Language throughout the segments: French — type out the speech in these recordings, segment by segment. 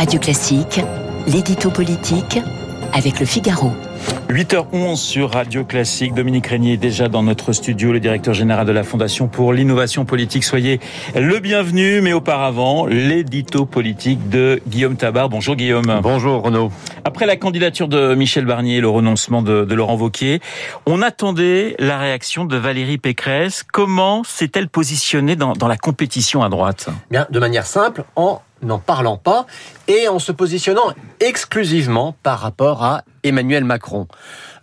Radio Classique, l'édito politique avec le Figaro. 8h11 sur Radio Classique. Dominique Régnier est déjà dans notre studio, le directeur général de la Fondation pour l'innovation politique. Soyez le bienvenu, mais auparavant, l'édito politique de Guillaume Tabar. Bonjour Guillaume. Bonjour Renaud. Après la candidature de Michel Barnier et le renoncement de, de Laurent Wauquiez, on attendait la réaction de Valérie Pécresse. Comment s'est-elle positionnée dans, dans la compétition à droite? Bien, de manière simple, en n'en parlant pas et en se positionnant exclusivement par rapport à Emmanuel Macron.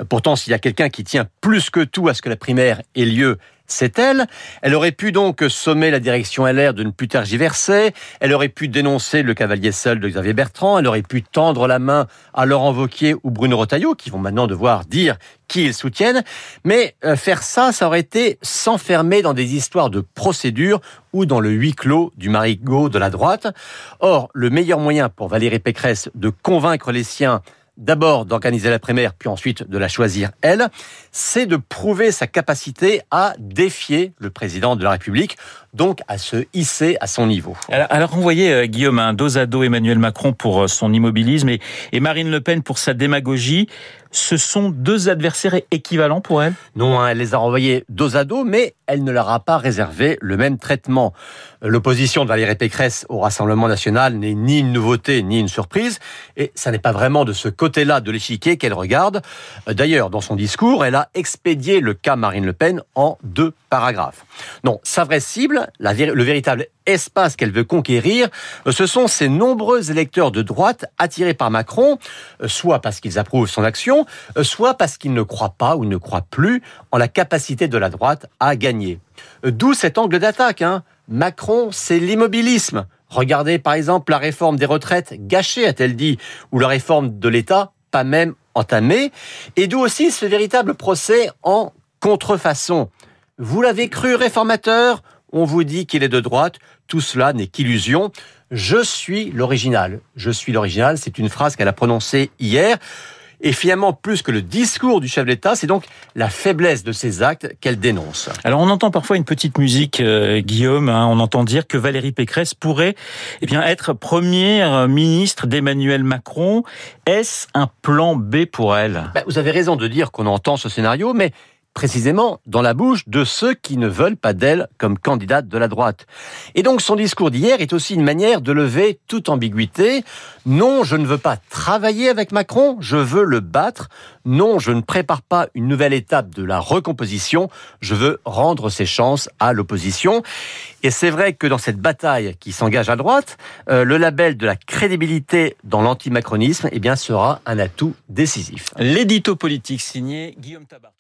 Pourtant, s'il y a quelqu'un qui tient plus que tout à ce que la primaire ait lieu, c'est elle. Elle aurait pu donc sommer la direction LR de ne plus tergiverser. Elle aurait pu dénoncer le cavalier seul de Xavier Bertrand. Elle aurait pu tendre la main à Laurent Wauquiez ou Bruno Retailleau, qui vont maintenant devoir dire qui ils soutiennent. Mais euh, faire ça, ça aurait été s'enfermer dans des histoires de procédure ou dans le huis clos du marigot de la droite. Or, le meilleur moyen pour Valérie Pécresse de convaincre les siens d'abord d'organiser la primaire, puis ensuite de la choisir elle, c'est de prouver sa capacité à défier le président de la République, donc à se hisser à son niveau. Alors, on voyait euh, Guillaume un dos à dos Emmanuel Macron pour euh, son immobilisme et, et Marine Le Pen pour sa démagogie. Ce sont deux adversaires équivalents pour elle? Non, hein, elle les a renvoyés dos à dos, mais elle ne leur a pas réservé le même traitement. L'opposition de Valérie Pécresse au Rassemblement national n'est ni une nouveauté ni une surprise, et ça n'est pas vraiment de ce côté-là de l'échiquier qu'elle regarde. D'ailleurs, dans son discours, elle a expédié le cas Marine Le Pen en deux paragraphes. Non, sa vraie cible, le véritable espace qu'elle veut conquérir, ce sont ces nombreux électeurs de droite attirés par Macron, soit parce qu'ils approuvent son action, soit parce qu'ils ne croient pas ou ne croient plus en la capacité de la droite à gagner. D'où cet angle d'attaque. Hein. Macron, c'est l'immobilisme. Regardez par exemple la réforme des retraites gâchée, a-t-elle dit, ou la réforme de l'État pas même entamée, et d'où aussi ce véritable procès en contrefaçon. Vous l'avez cru réformateur? On vous dit qu'il est de droite. Tout cela n'est qu'illusion. Je suis l'original. Je suis l'original, c'est une phrase qu'elle a prononcée hier. Et finalement, plus que le discours du chef d'État, c'est donc la faiblesse de ses actes qu'elle dénonce. Alors on entend parfois une petite musique, euh, Guillaume, hein, on entend dire que Valérie Pécresse pourrait eh bien, être première ministre d'Emmanuel Macron. Est-ce un plan B pour elle? Ben, Vous avez raison de dire qu'on entend ce scénario, mais précisément dans la bouche de ceux qui ne veulent pas d'elle comme candidate de la droite. Et donc son discours d'hier est aussi une manière de lever toute ambiguïté. Non, je ne veux pas travailler avec Macron, je veux le battre. Non, je ne prépare pas une nouvelle étape de la recomposition, je veux rendre ses chances à l'opposition. Et c'est vrai que dans cette bataille qui s'engage à droite, euh, le label de la crédibilité dans l'antimacronisme eh bien, sera un atout décisif. L'édito politique signé Guillaume Tabar.